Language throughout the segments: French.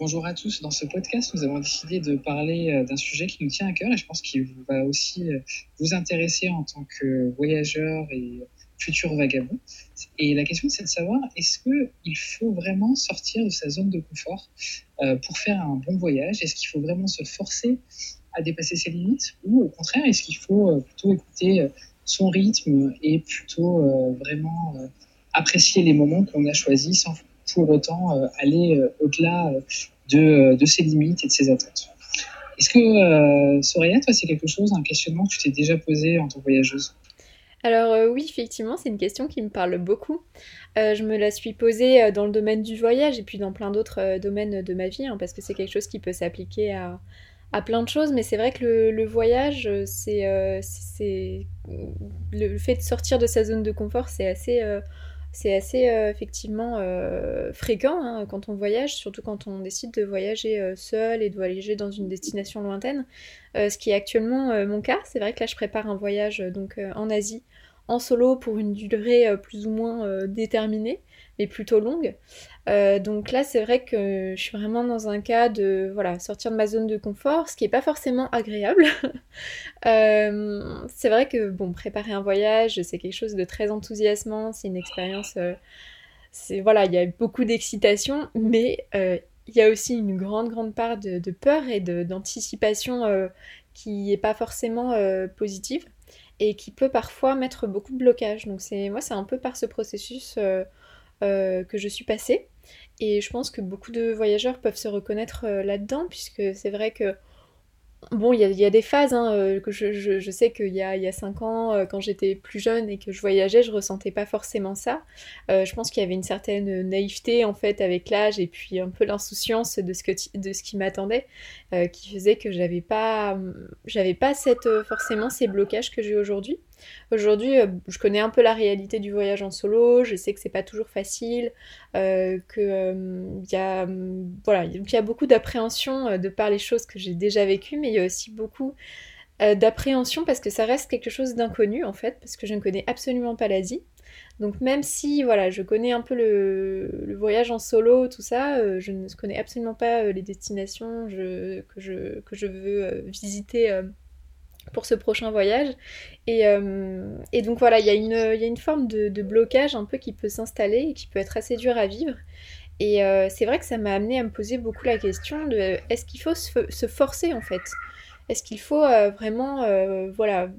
Bonjour à tous. Dans ce podcast, nous avons décidé de parler euh, d'un sujet qui nous tient à cœur et je pense qu'il va aussi euh, vous intéresser en tant que voyageur et futur vagabond. Et la question, c'est de savoir est-ce qu'il faut vraiment sortir de sa zone de confort euh, pour faire un bon voyage? Est-ce qu'il faut vraiment se forcer à dépasser ses limites? Ou au contraire, est-ce qu'il faut plutôt écouter son rythme et plutôt vraiment apprécier les moments qu'on a choisis sans pour autant euh, aller euh, au-delà euh, de, ses limites et de ses attentes. Est-ce que, Soraya, toi, c'est quelque chose, un questionnement que tu t'es déjà posé en tant que voyageuse? Alors oui, effectivement, c'est une question qui me parle beaucoup. je me la suis posée dans le domaine du voyage et puis dans plein d'autres domaines de ma vie, hein, parce que c'est quelque chose qui peut s'appliquer à, à, plein de choses. Mais c'est vrai que le voyage, c'est le fait de sortir de sa zone de confort, c'est assez c'est assez euh, effectivement euh, fréquent hein, quand on voyage, surtout quand on décide de voyager euh, seul et de voyager dans une destination lointaine. ce qui est actuellement mon cas. C'est vrai que là je prépare un voyage donc en Asie en solo pour une durée plus ou moins déterminée mais plutôt longue. Euh, donc là, c'est vrai que je suis vraiment dans un cas de voilà, sortir de ma zone de confort, ce qui n'est pas forcément agréable. Euh, c'est vrai que bon, préparer un voyage, c'est quelque chose de très enthousiasmant, c'est une expérience. Euh, c'est voilà, il y a beaucoup d'excitation, mais il y a aussi une grande grande part de, peur et d'anticipation qui n'est pas forcément positive et qui peut parfois mettre beaucoup de blocage. Donc c'est moi, c'est un peu par ce processus euh, que je suis passée. Et je pense que beaucoup de voyageurs peuvent se reconnaître euh, là-dedans, puisque c'est vrai que Bon, il y, a des phases, hein, euh, que je, sais qu'il y a, il y a 5 ans, quand j'étais plus jeune et que je voyageais, je ressentais pas forcément ça. Je pense qu'il y avait une certaine naïveté en fait avec l'âge et puis un peu l'insouciance de ce, de ce qui m'attendait, qui faisait que j'avais pas, j'avais pas cette, forcément ces blocages que j'ai aujourd'hui. Aujourd'hui, je connais un peu la réalité du voyage en solo, je sais que c'est pas toujours facile, euh, qu'il y, a, voilà, y a beaucoup d'appréhension de par les choses que j'ai déjà vécues, mais il y a aussi beaucoup d'appréhension parce que ça reste quelque chose d'inconnu en fait, parce que je ne connais absolument pas l'Asie. Donc même si voilà, je connais un peu le, voyage en solo, tout ça, je ne connais absolument pas les destinations que, je, que je veux visiter pour ce prochain voyage. Et, euh, et donc voilà, il y, a une forme de, blocage un peu qui peut s'installer et qui peut être assez dur à vivre. Et euh, c'est vrai que ça m'a amené à me poser beaucoup la question de est-ce qu'il faut se, forcer en fait? Est-ce qu'il faut euh, vraiment voilà,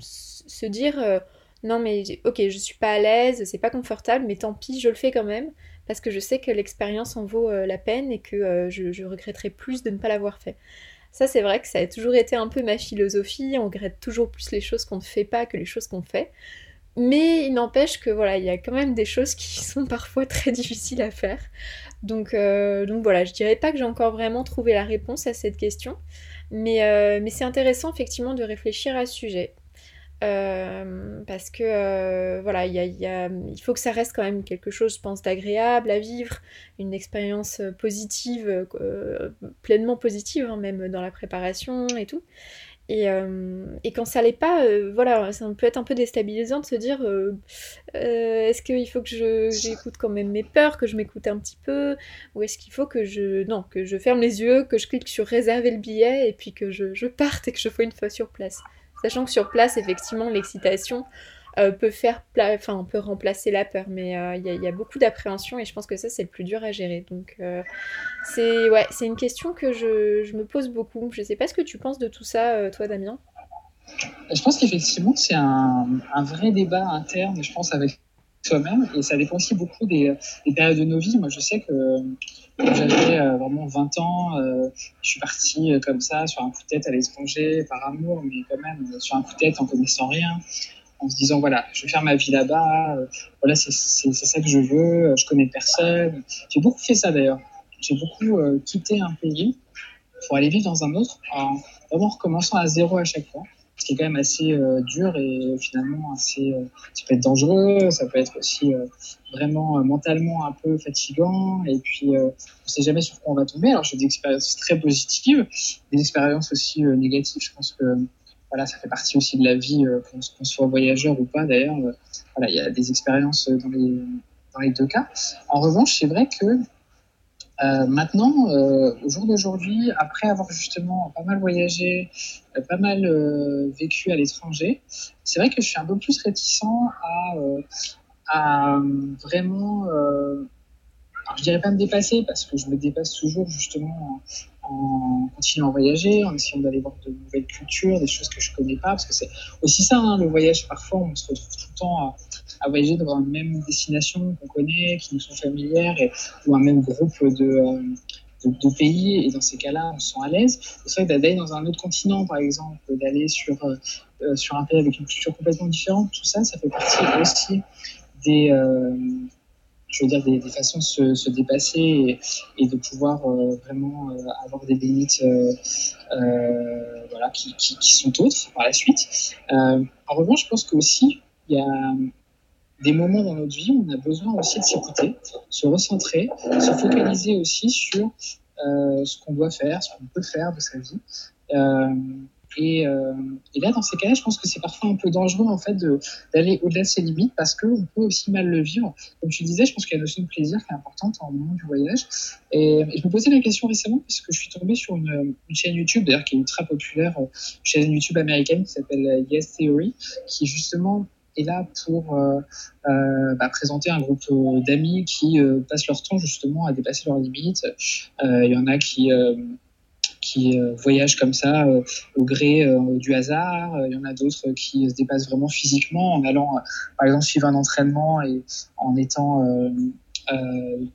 se dire non mais ok je suis pas à l'aise, c'est pas confortable, mais tant pis, je le fais quand même parce que je sais que l'expérience en vaut la peine et que je regretterai plus de ne pas l'avoir fait. Ça, c'est vrai que ça a toujours été un peu ma philosophie. On regrette toujours plus les choses qu'on ne fait pas que les choses qu'on fait. Mais il n'empêche que voilà, il y a quand même des choses qui sont parfois très difficiles à faire. Donc, euh, donc voilà, je dirais pas que j'ai encore vraiment trouvé la réponse à cette question. Mais, euh, mais c'est intéressant effectivement de réfléchir à ce sujet. Euh, parce que euh, voilà, il faut que ça reste quand même quelque chose, je pense, d'agréable à vivre, une expérience euh, positive, pleinement positive, hein, même dans la préparation et tout. Et, et quand ça l'est pas, voilà, ça peut être un peu déstabilisant de se dire est-ce qu'il faut que j'écoute quand même mes peurs, que je m'écoute un petit peu, ou est-ce qu'il faut que je non que je ferme les yeux, que je clique sur réserver le billet et puis que je, je parte et que je sois une fois sur place. Sachant que sur place, effectivement, l'excitation euh, peut faire, enfin, peut remplacer la peur, mais euh, il y, a beaucoup d'appréhension et je pense que ça, c'est le plus dur à gérer. Donc, euh, c'est une question que je, me pose beaucoup. Je sais pas ce que tu penses de tout ça, toi, Damien. Je pense qu'effectivement, c'est un, vrai débat interne, je pense, avec soi-même, et ça dépend aussi beaucoup des, des périodes de nos vies. Moi, je sais que j'avais euh, vraiment 20 ans, euh, je suis parti euh, comme ça sur un coup de tête à l'étranger par amour, mais quand même sur un coup de tête en connaissant rien, en se disant voilà, je vais faire ma vie là-bas, voilà, c'est ça que je veux, je connais personne. J'ai beaucoup fait ça d'ailleurs. J'ai beaucoup quitté un pays pour aller vivre dans un autre, en vraiment recommençant à zéro à chaque fois ce qui est quand même assez euh, dur et finalement assez. Euh, ça peut être dangereux, ça peut être aussi euh, vraiment mentalement un peu fatigant et puis on ne sait jamais sur quoi on va tomber. Alors j'ai des expériences très positives, des expériences aussi négatives. Je pense que voilà, ça fait partie aussi de la vie, qu'on soit voyageur ou pas d'ailleurs. voilà, il y a des expériences dans les, dans les deux cas. En revanche, c'est vrai que Euh, maintenant, euh, au jour d'aujourd'hui, après avoir justement pas mal voyagé, euh, pas mal vécu à l'étranger, c'est vrai que je suis un peu plus réticent à, vraiment, alors je dirais pas me dépasser parce que je me dépasse toujours justement en, en continuant à voyager, en essayant d'aller voir de nouvelles cultures, des choses que je connais pas, parce que c'est aussi ça, hein, le voyage. Parfois, on se retrouve tout le temps à, à voyager dans une même destination qu'on connaît, qui nous sont familières, ou un même groupe de, euh, de, pays. Et dans ces cas-là, on se sent à l'aise. C'est vrai d'aller dans un autre continent, par exemple, d'aller sur, euh, sur un pays avec une culture complètement différente, tout ça, ça fait partie aussi des, euh, je veux dire, des, façons de se, se dépasser et, de pouvoir euh, vraiment euh, avoir des limites voilà, qui, qui, sont autres par la suite. en revanche, je pense qu'aussi, il y a des moments dans notre vie où on a besoin aussi de s'écouter, se recentrer, se focaliser aussi sur euh, ce qu'on doit faire, ce qu'on peut faire de sa vie. Euh, et, euh, et, là, dans ces cas-là, je pense que c'est parfois un peu dangereux en fait d'aller au-delà de ses limites parce qu'on peut aussi mal le vivre. Comme tu disais, je pense qu'il y a une notion de plaisir qui est importante en moment du voyage. Et, je me posais la question récemment parce que je suis tombé sur une, chaîne YouTube, d'ailleurs qui est ultra populaire, chaîne YouTube américaine qui s'appelle Yes Theory, qui justement est là pour euh, euh, bah, présenter un groupe d'amis qui euh, passent leur temps justement à dépasser leurs limites. Il y en a qui qui voyagent comme ça au gré du hasard. Il y en a d'autres qui se dépassent vraiment physiquement en allant, par exemple, suivre un entraînement et en étant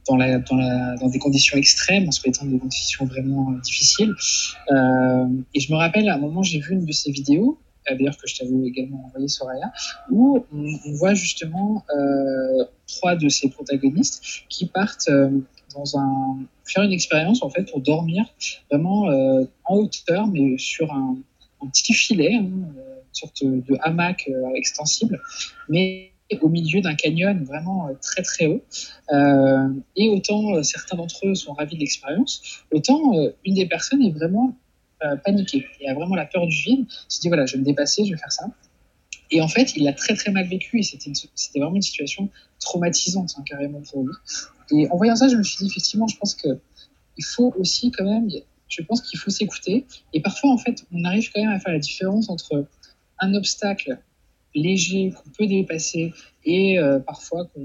dans, des conditions extrêmes, en se mettant dans des conditions vraiment difficiles. et je me rappelle, à un moment, j'ai vu une de ces vidéos d'ailleurs que je t'avais également envoyé Soraya, où on, voit justement euh, trois de ces protagonistes qui partent euh, dans un faire une expérience en fait pour dormir vraiment euh, en hauteur, mais sur un, petit filet, hein, une sorte de hamac extensible, mais au milieu d'un canyon vraiment très très haut. Et autant certains d'entre eux sont ravis de l'expérience, autant une des personnes est vraiment euh, paniqué. Il a vraiment la peur du vide. Il se dit voilà, je vais me dépasser, je vais faire ça. Et en fait, il l'a très très mal vécu et c'était vraiment une situation traumatisante hein, carrément pour lui. Et en voyant ça, je me suis dit effectivement, je pense que il faut aussi quand même, je pense qu'il faut s'écouter. Et parfois, en fait, on arrive quand même à faire la différence entre un obstacle léger qu'on peut dépasser et euh, parfois qu'on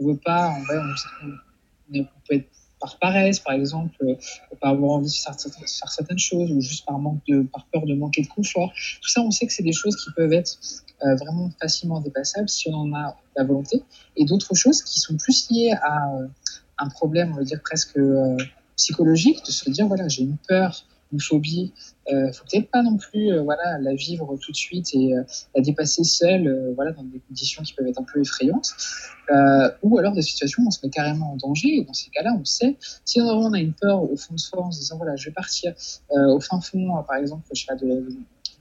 ne veut pas, en vrai, on, on, on peut être par paresse, par exemple, euh, par avoir envie de faire, certaines choses, ou juste par manque de, par peur de manquer de confort. Tout ça, on sait que c'est des choses qui peuvent être euh, vraiment facilement dépassables si on en a la volonté, et d'autres choses qui sont plus liées à euh, un problème, on va dire presque psychologique, de se dire voilà, j'ai une peur phobie, euh, faut peut-être pas non plus euh, voilà la vivre tout de suite et euh, la dépasser seule euh, voilà dans des conditions qui peuvent être un peu effrayantes. Ou alors des situations où on se met carrément en danger. Et dans ces cas-là on sait si on a une peur au fond de soi en se disant voilà je vais partir au fin fond par exemple je sais pas de,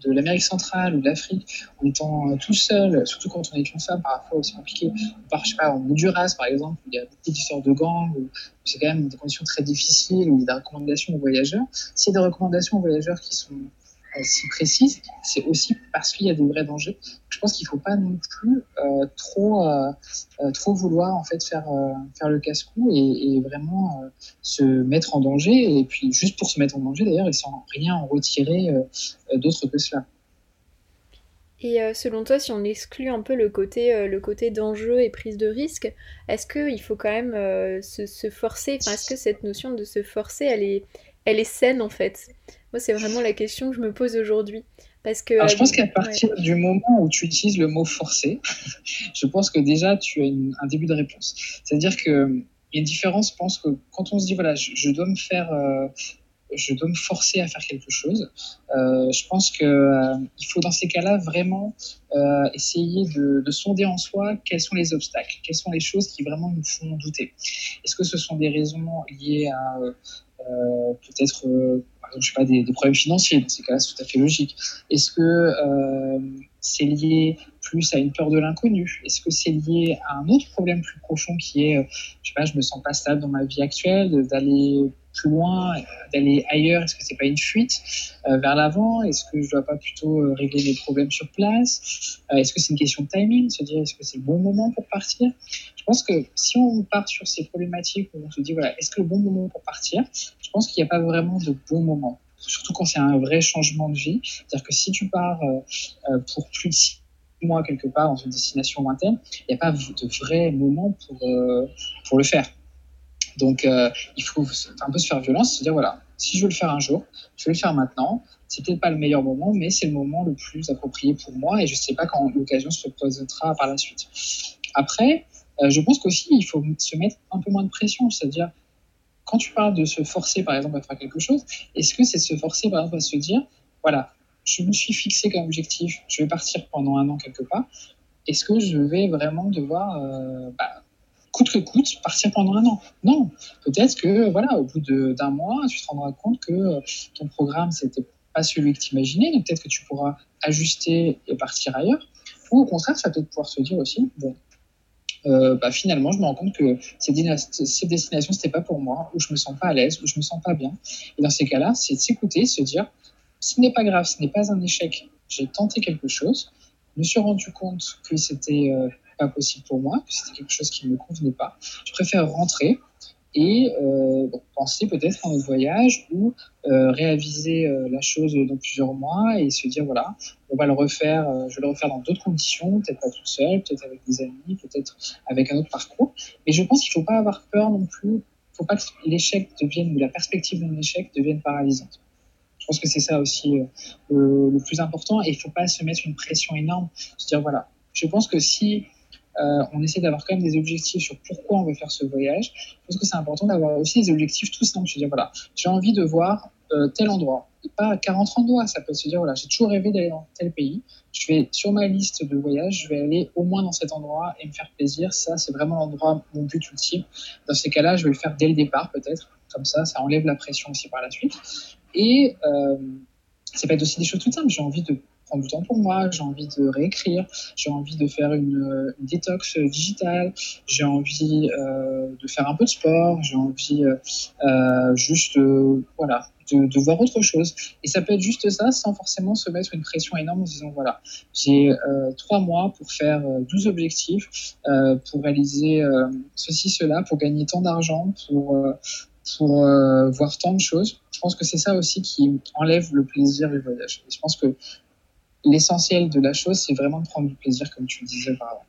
de l'Amérique centrale ou de l'Afrique en étant tout seul, surtout quand on est une femme, parfois aussi compliqué. On part, je sais pas, en Honduras, par exemple, où il y a beaucoup d'histoires de gangs, où c'est quand même des conditions très difficiles, où il y a des recommandations aux voyageurs. S'il y a des recommandations aux voyageurs qui sont euh, si précises, c'est aussi parce qu'il y a des vrais dangers. Je pense qu'il ne faut pas non plus euh, trop, euh, trop vouloir en fait faire, faire le casse-cou et, vraiment se mettre en danger. Et puis juste pour se mettre en danger d'ailleurs, et sans rien en retirer d'autre que cela. Et euh, selon toi, si on exclut un peu le côté, euh, le côté d'enjeu et prise de risque, est-ce qu'il faut quand même euh, se, forcer? Est-ce que cette notion de se forcer, elle est, elle est saine en fait? Moi, c'est vraiment la question que je me pose aujourd'hui. Parce que, Alors, je pense qu'à partir ouais. du moment où tu utilises le mot forcer, je pense que déjà tu as une, un début de réponse. C'est-à-dire que il y a une différence, je pense que quand on se dit voilà, je, je dois me faire euh, je dois me forcer à faire quelque chose. Euh, je pense que euh, il faut dans ces cas-là vraiment euh, essayer de, de, sonder en soi quels sont les obstacles, quelles sont les choses qui vraiment nous font douter. Est-ce que ce sont des raisons liées à euh, peut-être je sais pas des, des, problèmes financiers dans ces cas-là c'est tout à fait logique. Est-ce que c'est lié plus à une peur de l'inconnu? Est-ce que c'est lié à un autre problème plus profond qui est, je sais pas, je me sens pas stable dans ma vie actuelle, d'aller plus loin, d'aller ailleurs Est-ce que c'est pas une fuite vers l'avant Est-ce que je dois pas plutôt régler les problèmes sur place Est-ce que c'est une question de timing Se dire est-ce que c'est le bon moment pour partir? Je pense que si on part sur ces problématiques où on se dit voilà, est-ce que le bon moment pour partir? Je pense qu'il n'y a pas vraiment de bon moment surtout quand c'est un vrai changement de vie. C'est-à-dire que si tu pars euh, euh, pour plus de six mois quelque part dans une destination lointaine, il n'y a pas de vrai moment pour, euh, pour le faire. Donc, il faut un peu se faire violence, se dire voilà, si je veux le faire un jour, je vais le faire maintenant. C'est peut-être pas le meilleur moment, mais c'est le moment le plus approprié pour moi et je ne sais pas quand l'occasion se représentera par la suite. Après, je pense qu'aussi, il faut se mettre un peu moins de pression, c'est-à-dire quand tu parles de se forcer, par exemple, à faire quelque chose, est-ce que c'est se forcer, par exemple, à se dire, voilà, je me suis fixé comme objectif, je vais partir pendant un an quelque part, est-ce que je vais vraiment devoir, euh, bah, coûte que coûte, partir pendant un an Non, peut-être que, voilà, au bout d'un mois, tu te rendras compte que euh, ton programme, c'était pas celui que tu imaginais, donc peut-être que tu pourras ajuster et partir ailleurs. Ou au contraire, ça peut-être pouvoir se dire aussi, bon, euh, bah, finalement, je me rends compte que ces, ces destinations, c'était pas pour moi, où je me sens pas à l'aise, où je me sens pas bien. Et dans ces cas-là, c'est de s'écouter, se dire, ce n'est pas grave, ce n'est pas un échec. J'ai tenté quelque chose, je me suis rendu compte que c'était euh, pas possible pour moi, que c'était quelque chose qui ne me convenait pas. Je préfère rentrer, et euh, penser peut-être à un voyage ou euh, réaviser euh, la chose dans plusieurs mois et se dire voilà on va le refaire euh, je vais le refaire dans d'autres conditions peut-être pas tout seul peut-être avec des amis peut-être avec un autre parcours mais je pense qu'il faut pas avoir peur non plus il faut pas que l'échec devienne ou la perspective d'un échec devienne paralysante je pense que c'est ça aussi le, le plus important et il faut pas se mettre une pression énorme se dire voilà je pense que si euh, on essaie d'avoir quand même des objectifs sur pourquoi on veut faire ce voyage. Je pense que c'est important d'avoir aussi des objectifs tout simples. Je veux dire, voilà, j'ai envie de voir euh, tel endroit. Pas 40 endroits, ça peut se dire, voilà, j'ai toujours rêvé d'aller dans tel pays. Je vais, sur ma liste de voyages, je vais aller au moins dans cet endroit et me faire plaisir. Ça, c'est vraiment l'endroit, mon but ultime. Dans ces cas-là, je vais le faire dès le départ, peut-être. Comme ça, ça enlève la pression aussi par la suite. Et euh, ça peut être aussi des choses toutes simples. J'ai envie de prendre du temps pour moi, j'ai envie de réécrire, j'ai envie de faire une, détox digitale, j'ai envie euh, de faire un peu de sport, j'ai envie euh, euh juste euh, voilà, de, voir autre chose. Et ça peut être juste ça sans forcément se mettre une pression énorme en disant voilà, j'ai euh, trois mois pour faire 12 objectifs, pour réaliser ceci, cela, pour gagner tant d'argent, pour, pour voir tant de choses. Je pense que c'est ça aussi qui enlève le plaisir du voyage. Et je pense que l'essentiel de la chose, c'est vraiment de prendre du plaisir, comme tu le disais par avant.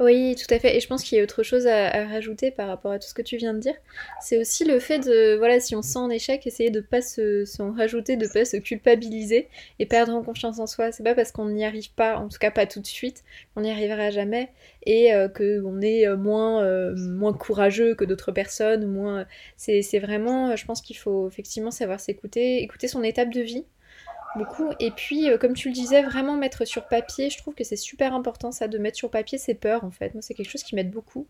Oui, tout à fait. Et je pense qu'il y a autre chose à, rajouter par rapport à tout ce que tu viens de dire. C'est aussi le fait de, voilà, si on sent un échec, essayer de pas se, s'en rajouter, de pas se culpabiliser et perdre en confiance en soi. C'est pas parce qu'on n'y arrive pas, en tout cas pas tout de suite, qu'on n'y arrivera jamais et euh, qu'on est euh, moins, euh, moins courageux que d'autres personnes. Moins... C'est vraiment, je pense qu'il faut effectivement savoir s'écouter, écouter son étape de vie beaucoup. Et puis, euh, comme tu le disais, vraiment mettre sur papier, je trouve que c'est super important ça, de mettre sur papier ses peurs en fait. Moi, c'est quelque chose qui m'aide beaucoup.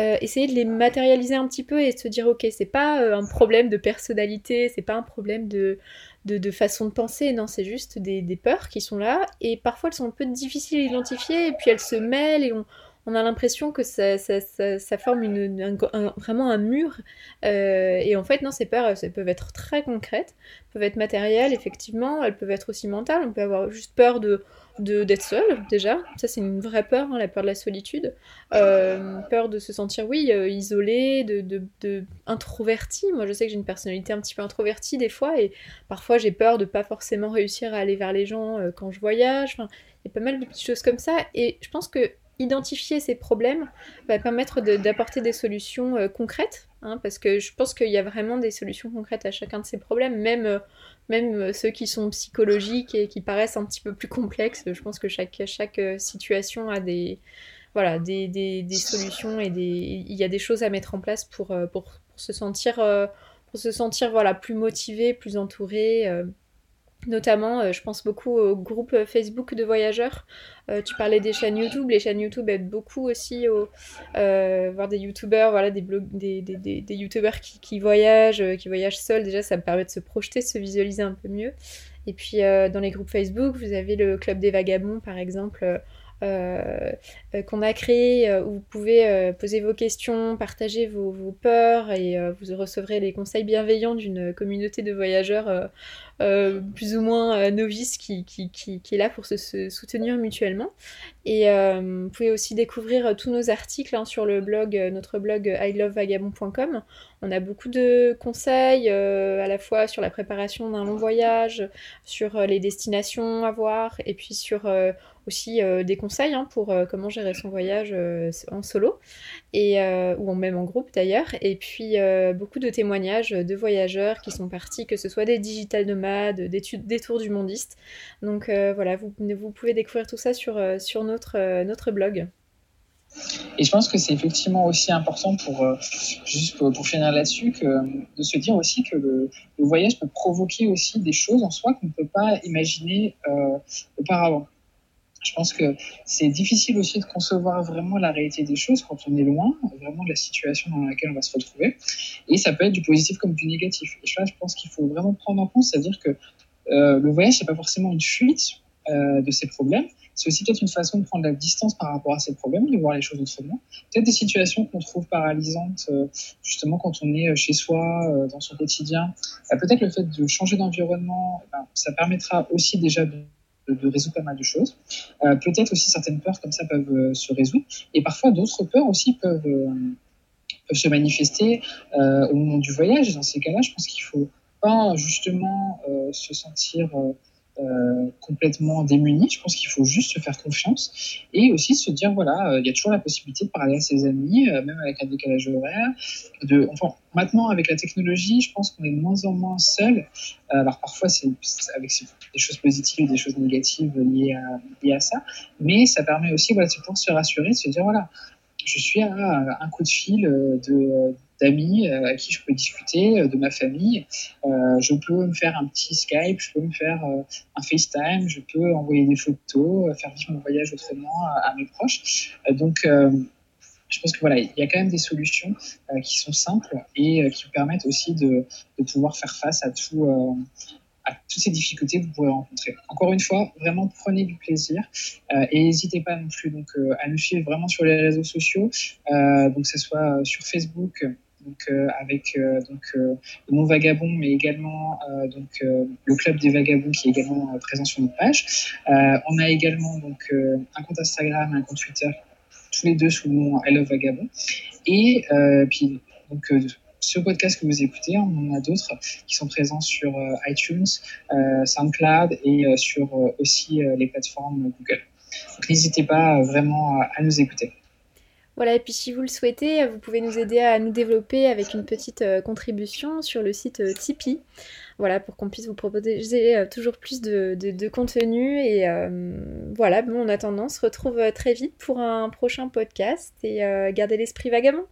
Euh, essayer de les matérialiser un petit peu et se dire, ok, c'est pas euh, un problème de personnalité, c'est pas un problème de, de, façon de penser, non, c'est juste des, des, peurs qui sont là. Et parfois, elles sont un peu difficiles à identifier et puis elles se mêlent et on on a l'impression que ça, ça, forme une, vraiment un mur. Euh, et en fait, non, ces peurs, elles peuvent être très concrètes, peuvent être matérielles, effectivement, elles peuvent être aussi mentales. On peut avoir juste peur de d'être seul déjà ça c'est une vraie peur hein, la peur de la solitude euh, peur de se sentir oui euh, isolé de, de, introverti moi je sais que j'ai une personnalité un petit peu introvertie des fois et parfois j'ai peur de pas forcément réussir à aller vers les gens quand je voyage il y a pas mal de petites choses comme ça et je pense que identifier ces problèmes va permettre d'apporter des solutions euh, concrètes, hein, parce que je pense qu'il y a vraiment des solutions concrètes à chacun de ces problèmes, même, euh, même euh, ceux qui sont psychologiques et qui paraissent un petit peu plus complexes. Je pense que chaque, chaque situation a des, voilà, des, des, des solutions et des, il y a des choses à mettre en place pour, pour, pour se sentir, pour se sentir voilà, plus motivé, plus entouré. Notamment, euh, je pense beaucoup au groupe Facebook de voyageurs. Euh, tu parlais des chaînes YouTube. Les chaînes YouTube aident beaucoup aussi au euh, voir des YouTubeurs, voilà, des, blog, des, des, des, YouTubeurs qui, qui, voyagent, qui voyagent seuls. Déjà, ça me permet de se projeter, de se visualiser un peu mieux. Et puis, dans les groupes Facebook, vous avez le Club des Vagabonds, par exemple. Qu'on a créé où vous pouvez poser vos questions, partager vos, peurs et vous recevrez les conseils bienveillants d'une communauté de voyageurs euh, plus ou moins euh, novice qui, qui, qui, est là pour se, soutenir mutuellement. Et euh, vous pouvez aussi découvrir tous nos articles hein, sur le blog, notre blog ilovevagabond.com. On a beaucoup de conseils à la fois sur la préparation d'un long voyage, sur les destinations à voir et puis sur aussi euh, des conseils hein, pour euh, comment gérer son voyage euh, en solo ou même en groupe d'ailleurs. Et puis beaucoup de témoignages de voyageurs qui sont partis que ce soit des digital nomades des, tours du mondiste. Donc voilà vous, pouvez découvrir tout ça sur, notre blog et je pense que c'est effectivement aussi important pour, juste pour, finir là-dessus, de se dire aussi que le, voyage peut provoquer aussi des choses en soi qu'on ne peut pas imaginer auparavant. Je pense que c'est difficile aussi de concevoir vraiment la réalité des choses quand on est loin, vraiment de la situation dans laquelle on va se retrouver. Et ça peut être du positif comme du négatif. Et je pense qu'il faut vraiment prendre en compte, c'est-à-dire que euh, le voyage, c'est pas forcément une fuite euh, de ces problèmes. C'est aussi peut-être une façon de prendre la distance par rapport à ces problèmes, de voir les choses autrement. Peut-être des situations qu'on trouve paralysantes, euh, justement quand on est chez soi, euh, dans son quotidien. Euh, peut-être le fait de changer d'environnement, eh ben, ça permettra aussi déjà de résoudre pas mal de choses. Euh, peut-être aussi certaines peurs comme ça peuvent euh, se résoudre. Et parfois d'autres peurs aussi peuvent, euh, se manifester au moment du voyage. Et dans ces cas-là, je pense qu'il faut pas justement se sentir euh, complètement démunis. Je pense qu'il faut juste se faire confiance et aussi se dire voilà, euh, il y a toujours la possibilité de parler à ses amis, euh, même avec un décalage horaire. De, enfin, maintenant avec la technologie, je pense qu'on est de moins en moins seul. alors parfois c'est avec des choses positives et des choses négatives liées à, ça, mais ça permet aussi voilà, de pouvoir se rassurer, de se dire voilà, je suis à un coup de fil de d'amis euh, à qui je peux discuter, euh, de ma famille. Euh, je peux me faire un petit Skype, je peux me faire un FaceTime, je peux envoyer des photos, faire vivre mon voyage autrement à, mes proches. donc, je pense que voilà, il y a quand même des solutions qui sont simples et qui permettent aussi de, pouvoir faire face à tout, à toutes ces difficultés que vous pourrez rencontrer. Encore une fois, vraiment prenez du plaisir euh, et n'hésitez pas non plus donc, euh, à nous suivre vraiment sur les réseaux sociaux, euh, donc que ce soit sur Facebook, donc euh, avec euh, donc euh, le nom Vagabond, mais également donc le club des vagabonds qui est également présent sur notre page. on a également donc un compte Instagram, un compte Twitter, tous les deux sous le nom I Love Vagabond. Et puis donc ce podcast que vous écoutez, on en a d'autres qui sont présents sur iTunes, SoundCloud et sur aussi les plateformes Google. Donc n'hésitez pas vraiment à nous écouter. Voilà, et puis si vous le souhaitez, vous pouvez nous aider à nous développer avec une petite euh, contribution sur le site euh, Tipeee. Voilà, pour qu'on puisse vous proposer euh, toujours plus de, de, contenu. Et voilà, bon, en attendant, on se retrouve très vite pour un prochain podcast et gardez l'esprit vagabond.